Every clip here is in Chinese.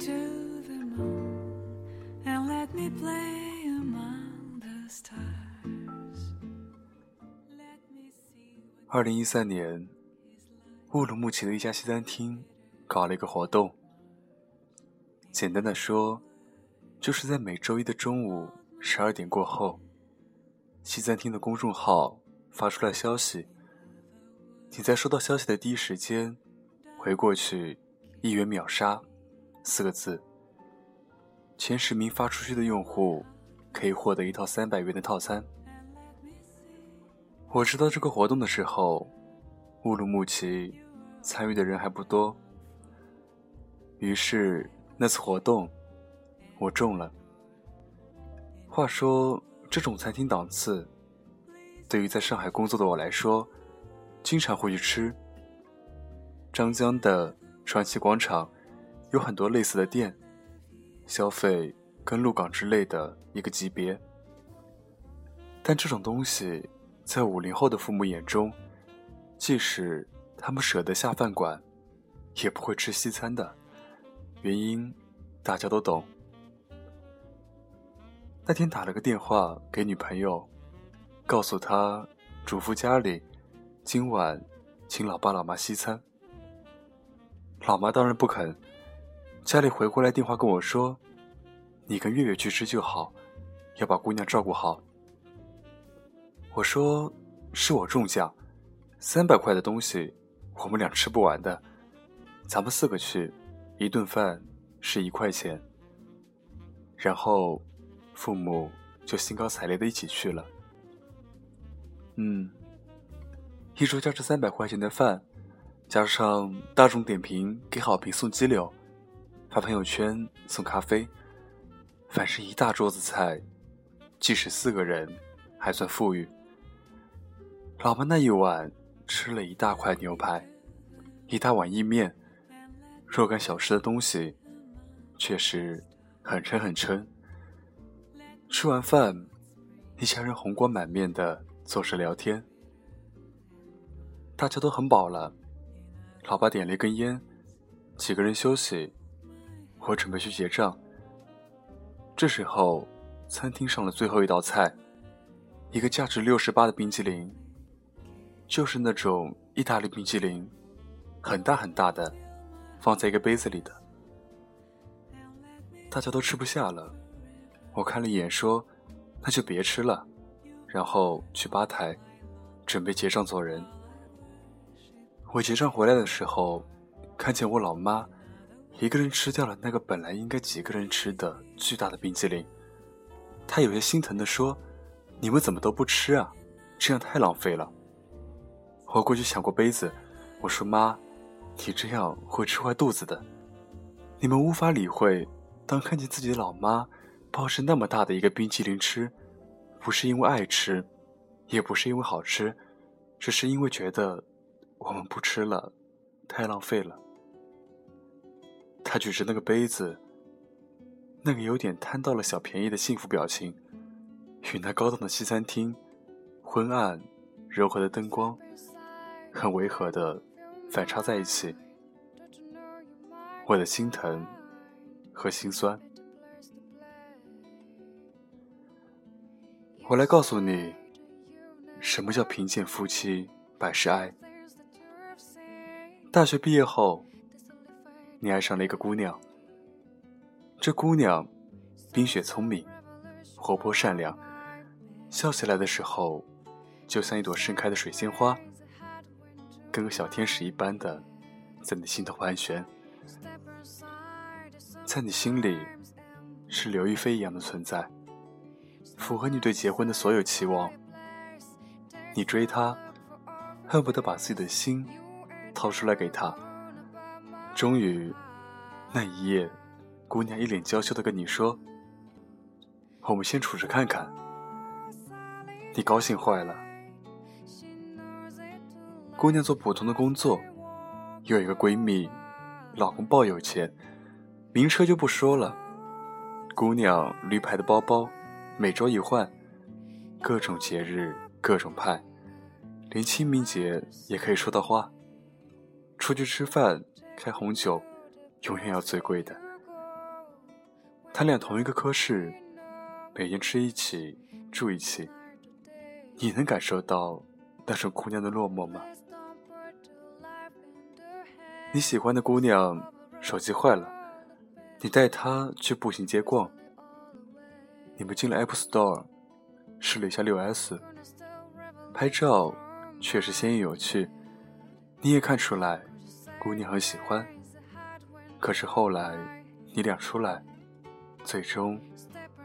to the moon and let me play among the stars. Let me see what 二零一三年，乌鲁木齐的一家西餐厅搞了一个活动。简单的说，就是在每周一的中午十二点过后，西餐厅的公众号发出来消息，你在收到消息的第一时间回过去，一元秒杀四个字。前十名发出去的用户可以获得一套三百元的套餐。我知道这个活动的时候，乌鲁木齐参与的人还不多，于是那次活动我中了。话说，这种餐厅档次，对于在上海工作的我来说，经常会去吃。张江的传奇广场有很多类似的店，消费跟鹿港之类的一个级别，但这种东西。在五零后的父母眼中，即使他们舍得下饭馆，也不会吃西餐的。原因大家都懂。那天打了个电话给女朋友，告诉她嘱咐家里今晚请老爸老妈西餐。老妈当然不肯，家里回过来电话跟我说：“你跟月月去吃就好，要把姑娘照顾好。”我说：“是我中奖，三百块的东西，我们俩吃不完的。咱们四个去，一顿饭是一块钱。”然后，父母就兴高采烈的一起去了。嗯，一桌价值三百块钱的饭，加上大众点评给好评送鸡柳，发朋友圈送咖啡，反正一大桌子菜，即使四个人，还算富裕。老妈那一晚吃了一大块牛排，一大碗意面，若干小吃的东西，确实很撑很撑。吃完饭，一家人红光满面的坐着聊天，大家都很饱了。老爸点了一根烟，几个人休息，我准备去结账。这时候，餐厅上了最后一道菜，一个价值六十八的冰淇淋。就是那种意大利冰淇淋，很大很大的，放在一个杯子里的。大家都吃不下了，我看了一眼，说：“那就别吃了。”然后去吧台，准备结账走人。我结账回来的时候，看见我老妈一个人吃掉了那个本来应该几个人吃的巨大的冰淇淋，他有些心疼的说：“你们怎么都不吃啊？这样太浪费了。”我过去抢过杯子，我说：“妈，你这样会吃坏肚子的。”你们无法理会，当看见自己的老妈抱着那么大的一个冰淇淋吃，不是因为爱吃，也不是因为好吃，只是因为觉得我们不吃了，太浪费了。他举着那个杯子，那个有点贪到了小便宜的幸福表情，与那高档的西餐厅，昏暗柔和的灯光。很违和的反差在一起，我的心疼和心酸。我来告诉你，什么叫贫贱夫妻百事哀。大学毕业后，你爱上了一个姑娘。这姑娘冰雪聪明，活泼善良，笑起来的时候，就像一朵盛开的水仙花。跟个小天使一般的，在你心头盘旋，在你心里是刘亦菲一样的存在，符合你对结婚的所有期望。你追她，恨不得把自己的心掏出来给她。终于，那一夜，姑娘一脸娇羞的跟你说：“我们先处着看看。”你高兴坏了。姑娘做普通的工作，有一个闺蜜，老公抱有钱，名车就不说了。姑娘驴牌的包包，每周一换，各种节日各种派，连清明节也可以收到花。出去吃饭开红酒，永远要最贵的，他俩同一个科室，每天吃一起，住一起。你能感受到那种姑娘的落寞吗？你喜欢的姑娘手机坏了，你带她去步行街逛。你们进了 Apple Store，试了一下六 S，拍照确实鲜艳有趣。你也看出来，姑娘很喜欢。可是后来，你俩出来，最终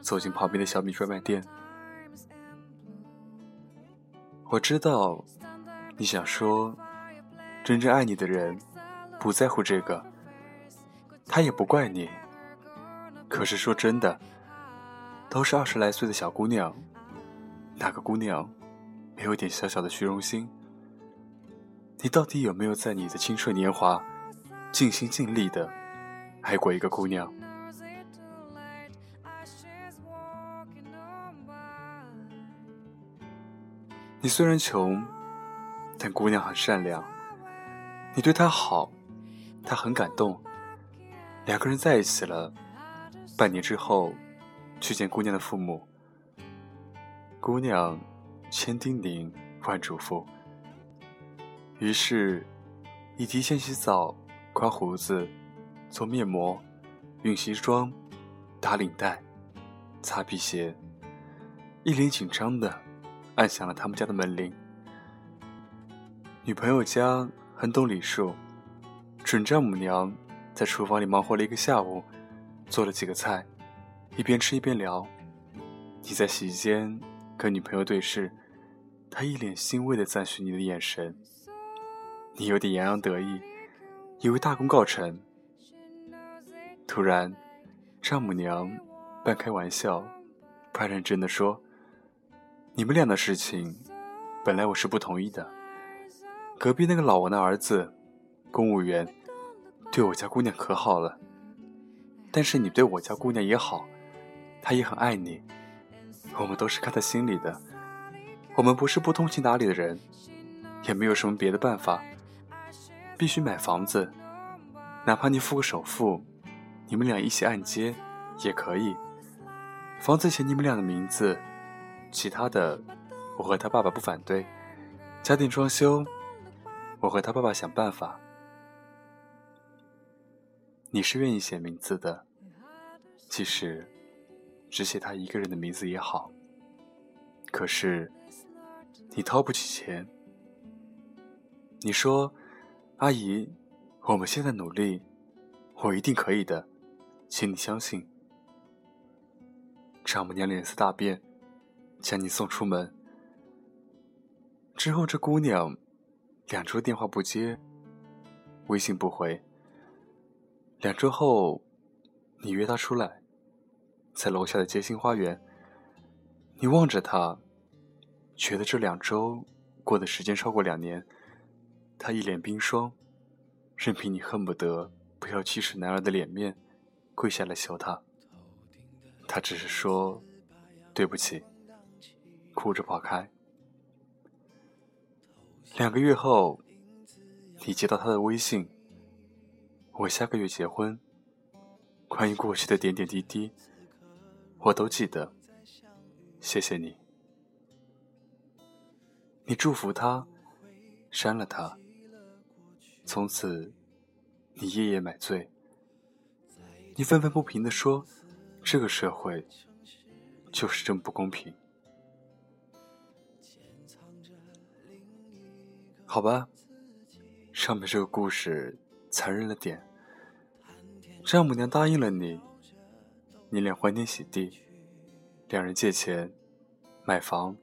走进旁边的小米专卖店。我知道，你想说，真正爱你的人不在乎这个，他也不怪你。可是说真的，都是二十来岁的小姑娘，哪个姑娘没有点小小的虚荣心？你到底有没有在你的青春年华尽心尽力的爱过一个姑娘？你虽然穷，但姑娘很善良。你对她好，她很感动。两个人在一起了，半年之后，去见姑娘的父母。姑娘千叮咛万嘱咐，于是，你提前洗澡、刮胡子、做面膜、熨西装、打领带、擦皮鞋，一脸紧张的。按响了他们家的门铃。女朋友家很懂礼数，准丈母娘在厨房里忙活了一个下午，做了几个菜，一边吃一边聊。你在洗衣间跟女朋友对视，她一脸欣慰的赞许你的眼神。你有点洋洋得意，以为大功告成。突然，丈母娘半开玩笑，半认真的说。你们俩的事情，本来我是不同意的。隔壁那个老王的儿子，公务员，对我家姑娘可好了。但是你对我家姑娘也好，她也很爱你。我们都是看在心里的。我们不是不通情达理的人，也没有什么别的办法。必须买房子，哪怕你付个首付，你们俩一起按揭也可以。房子写你们俩的名字。其他的，我和他爸爸不反对。家电装修，我和他爸爸想办法。你是愿意写名字的，即使只写他一个人的名字也好。可是，你掏不起钱。你说：“阿姨，我们现在努力，我一定可以的，请你相信。”丈母娘脸色大变。将你送出门之后，这姑娘两周电话不接，微信不回。两周后，你约她出来，在楼下的街心花园。你望着她，觉得这两周过的时间超过两年。他一脸冰霜，任凭你恨不得不要七尺男儿的脸面，跪下来求她。他只是说：“对不起。”哭着跑开。两个月后，你接到他的微信：“我下个月结婚。”关于过去的点点滴滴，我都记得。谢谢你。你祝福他，删了他。从此，你夜夜买醉。你愤愤不平地说：“这个社会就是这么不公平。”好吧，上面这个故事残忍了点。丈母娘答应了你，你俩欢天喜地，两人借钱买房、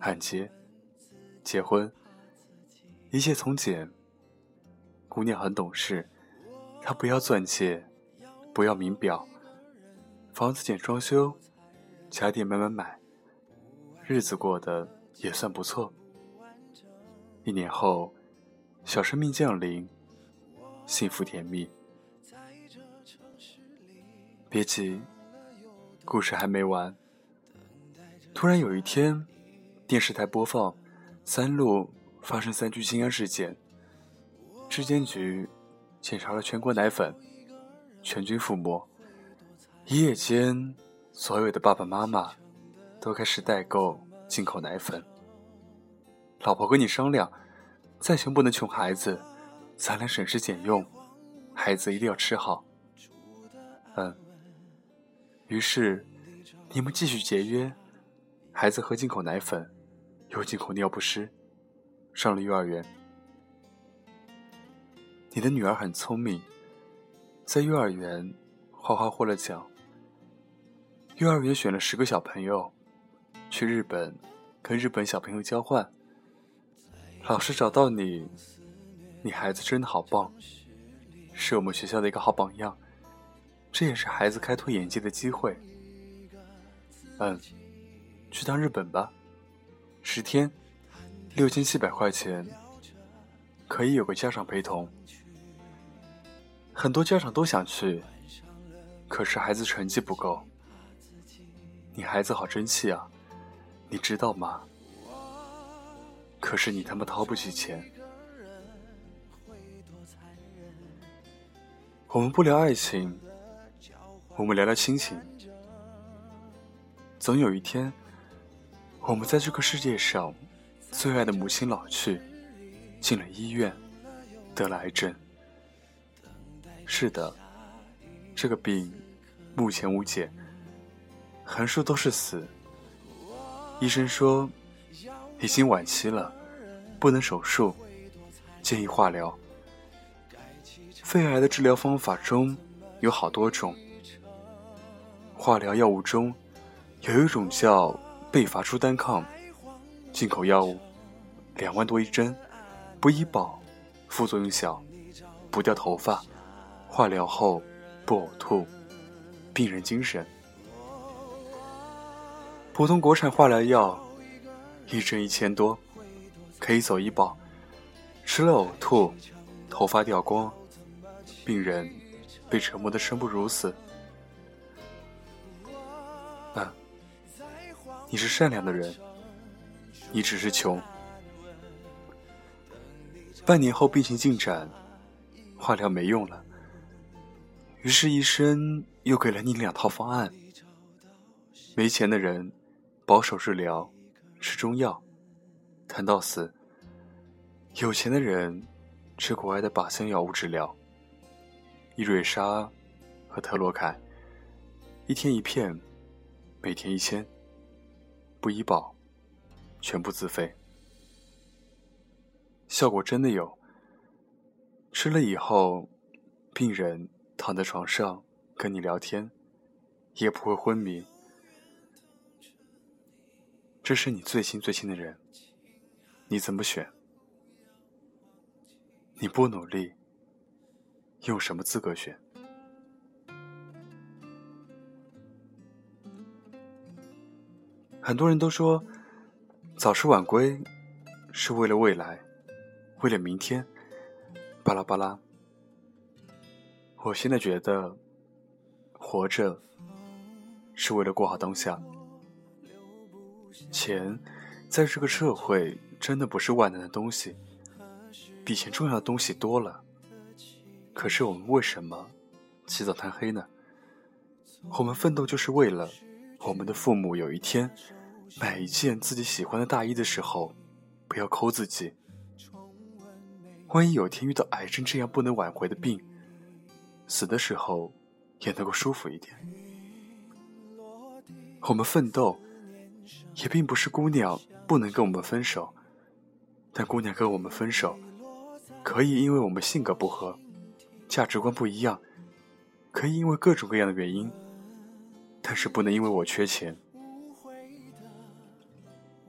按揭、结婚，一切从简。姑娘很懂事，她不要钻戒，不要名表，房子简装修，家电慢慢买，日子过得也算不错。一年后，小生命降临，幸福甜蜜。别急，故事还没完。突然有一天，电视台播放三鹿发生三聚氰胺事件，质监局检查了全国奶粉，全军覆没。一夜间，所有的爸爸妈妈都开始代购进口奶粉。老婆跟你商量，再穷不能穷孩子，咱俩省吃俭用，孩子一定要吃好。嗯。于是，你们继续节约，孩子喝进口奶粉，又进口尿不湿，上了幼儿园。你的女儿很聪明，在幼儿园花花获了奖。幼儿园选了十个小朋友，去日本跟日本小朋友交换。老师找到你，你孩子真的好棒，是我们学校的一个好榜样。这也是孩子开拓眼界的机会。嗯，去趟日本吧，十天，六千七百块钱，可以有个家长陪同。很多家长都想去，可是孩子成绩不够。你孩子好争气啊，你知道吗？可是你他妈掏不起钱。我们不聊爱情。我们聊聊亲情。总有一天，我们在这个世界上最爱的母亲老去，进了医院，得了癌症。是的，这个病目前无解，横竖都是死。医生说已经晚期了，不能手术，建议化疗。肺癌的治疗方法中有好多种。化疗药物中，有一种叫贝伐珠单抗，进口药物，两万多一针，不医保，副作用小，不掉头发，化疗后不呕吐，病人精神。普通国产化疗药，一针一千多，可以走医保，吃了呕吐，头发掉光，病人被折磨得生不如死。你是善良的人，你只是穷。半年后病情进展，化疗没用了，于是医生又给了你两套方案。没钱的人保守治疗，吃中药，谈到死；有钱的人吃国外的靶向药物治疗，伊瑞莎和特洛凯，一天一片，每天一千。不医保，全部自费，效果真的有。吃了以后，病人躺在床上跟你聊天，也不会昏迷。这是你最亲最亲的人，你怎么选？你不努力，用什么资格选？很多人都说，早出晚归是为了未来，为了明天，巴拉巴拉。我现在觉得，活着是为了过好当下。钱在这个社会真的不是万能的东西，比钱重要的东西多了。可是我们为什么起早贪黑呢？我们奋斗就是为了。我们的父母有一天买一件自己喜欢的大衣的时候，不要抠自己。万一有一天遇到癌症这样不能挽回的病，死的时候也能够舒服一点。我们奋斗，也并不是姑娘不能跟我们分手，但姑娘跟我们分手，可以因为我们性格不合，价值观不一样，可以因为各种各样的原因。但是不能因为我缺钱。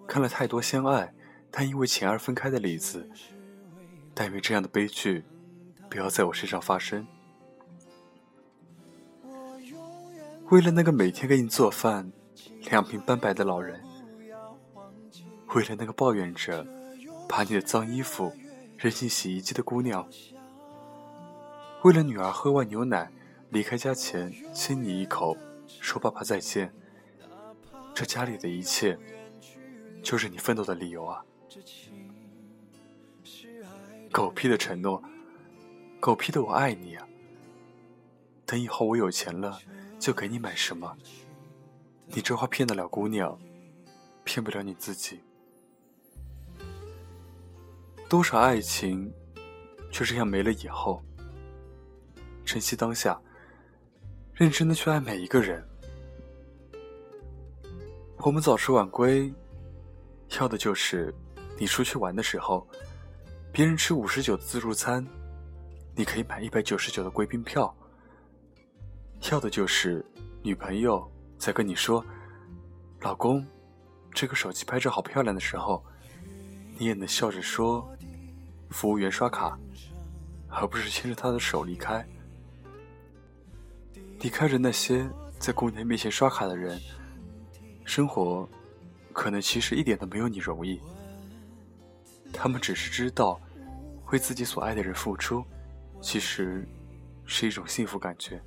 看了太多相爱但因为钱而分开的例子，但愿这样的悲剧不要在我身上发生。为了那个每天给你做饭、两鬓斑白的老人，为了那个抱怨着把你的脏衣服扔进洗衣机的姑娘，为了女儿喝完牛奶离开家前亲你一口。说爸爸再见，这家里的一切，就是你奋斗的理由啊！狗屁的承诺，狗屁的我爱你啊！等以后我有钱了，就给你买什么。你这话骗得了姑娘，骗不了你自己。多少爱情就这样没了以后，珍惜当下，认真的去爱每一个人。我们早出晚归，要的就是你出去玩的时候，别人吃五十九的自助餐，你可以买一百九十九的贵宾票。要的就是女朋友在跟你说：“老公，这个手机拍照好漂亮”的时候，你也能笑着说：“服务员刷卡”，而不是牵着她的手离开。你看着那些在姑娘面前刷卡的人，生活可能其实一点都没有你容易。他们只是知道，为自己所爱的人付出，其实是一种幸福感觉。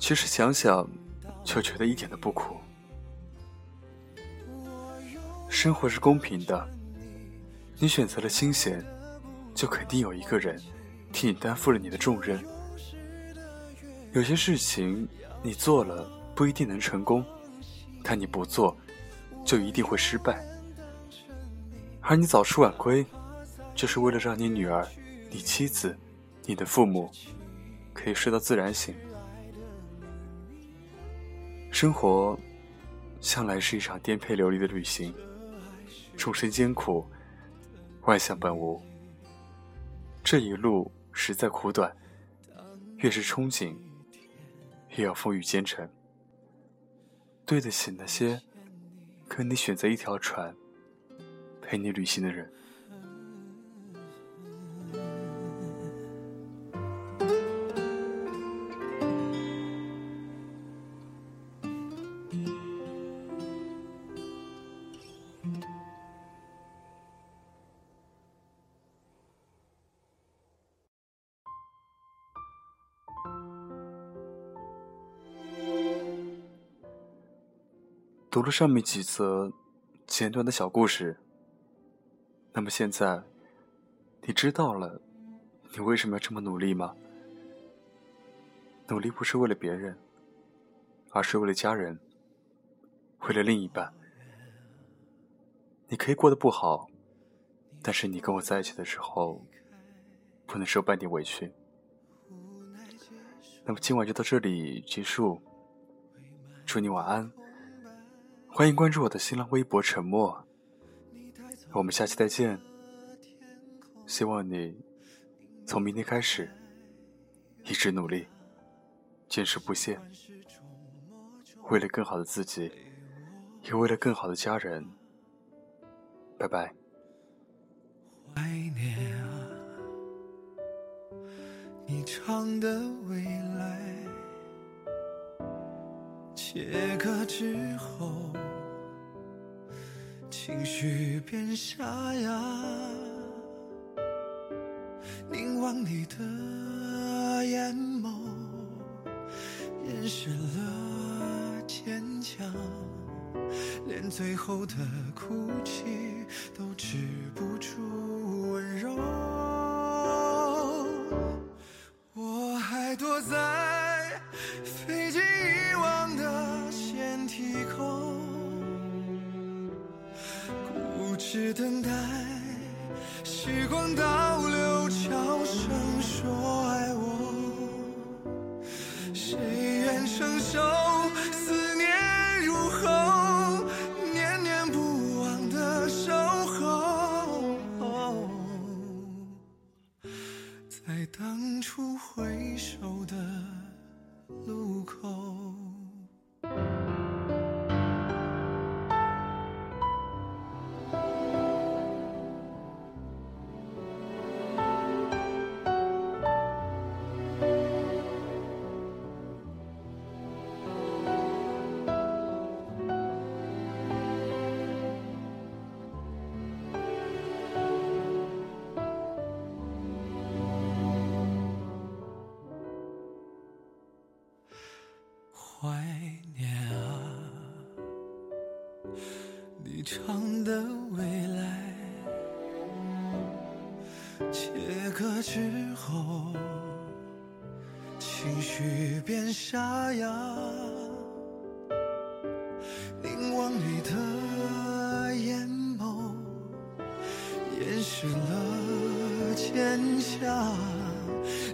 其实想想，就觉得一点都不苦。生活是公平的，你选择了清闲，就肯定有一个人替你担负了你的重任。有些事情你做了不一定能成功，但你不做，就一定会失败。而你早出晚归，就是为了让你女儿、你妻子、你的父母可以睡到自然醒。生活向来是一场颠沛流离的旅行，众生艰苦，万象本无。这一路实在苦短，越是憧憬，越要风雨兼程。对得起那些跟你选择一条船，陪你旅行的人。读了上面几则简短的小故事，那么现在你知道了你为什么要这么努力吗？努力不是为了别人，而是为了家人，为了另一半。你可以过得不好，但是你跟我在一起的时候，不能受半点委屈。那么今晚就到这里结束，祝你晚安。欢迎关注我的新浪微博“沉默”，我们下期再见。希望你从明天开始一直努力，坚持不懈，为了更好的自己，也为了更好的家人。拜拜。怀念啊，你唱的未来，切割之后。情绪变沙哑，凝望你的眼眸，掩饰了坚强，连最后的哭泣都止不在当初回首的路口。你唱的未来，切割之后。情绪变沙哑，凝望你的眼眸，掩饰了坚强，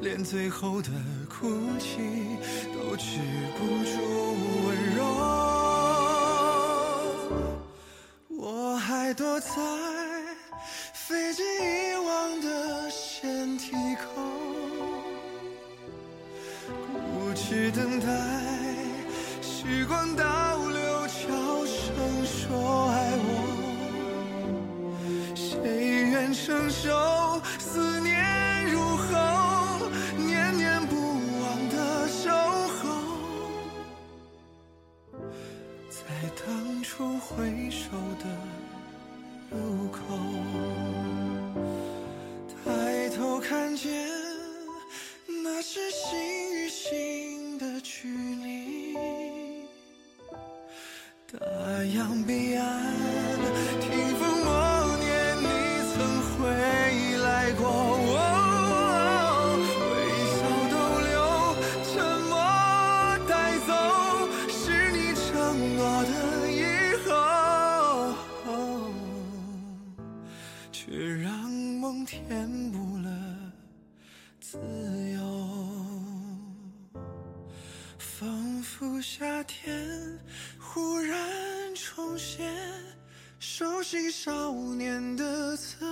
连最后的哭泣都止不住温柔。我还躲在飞机遗忘的舷梯口。固执等待时光倒流，悄声说爱我。谁愿承受天忽然重现，熟悉少年的侧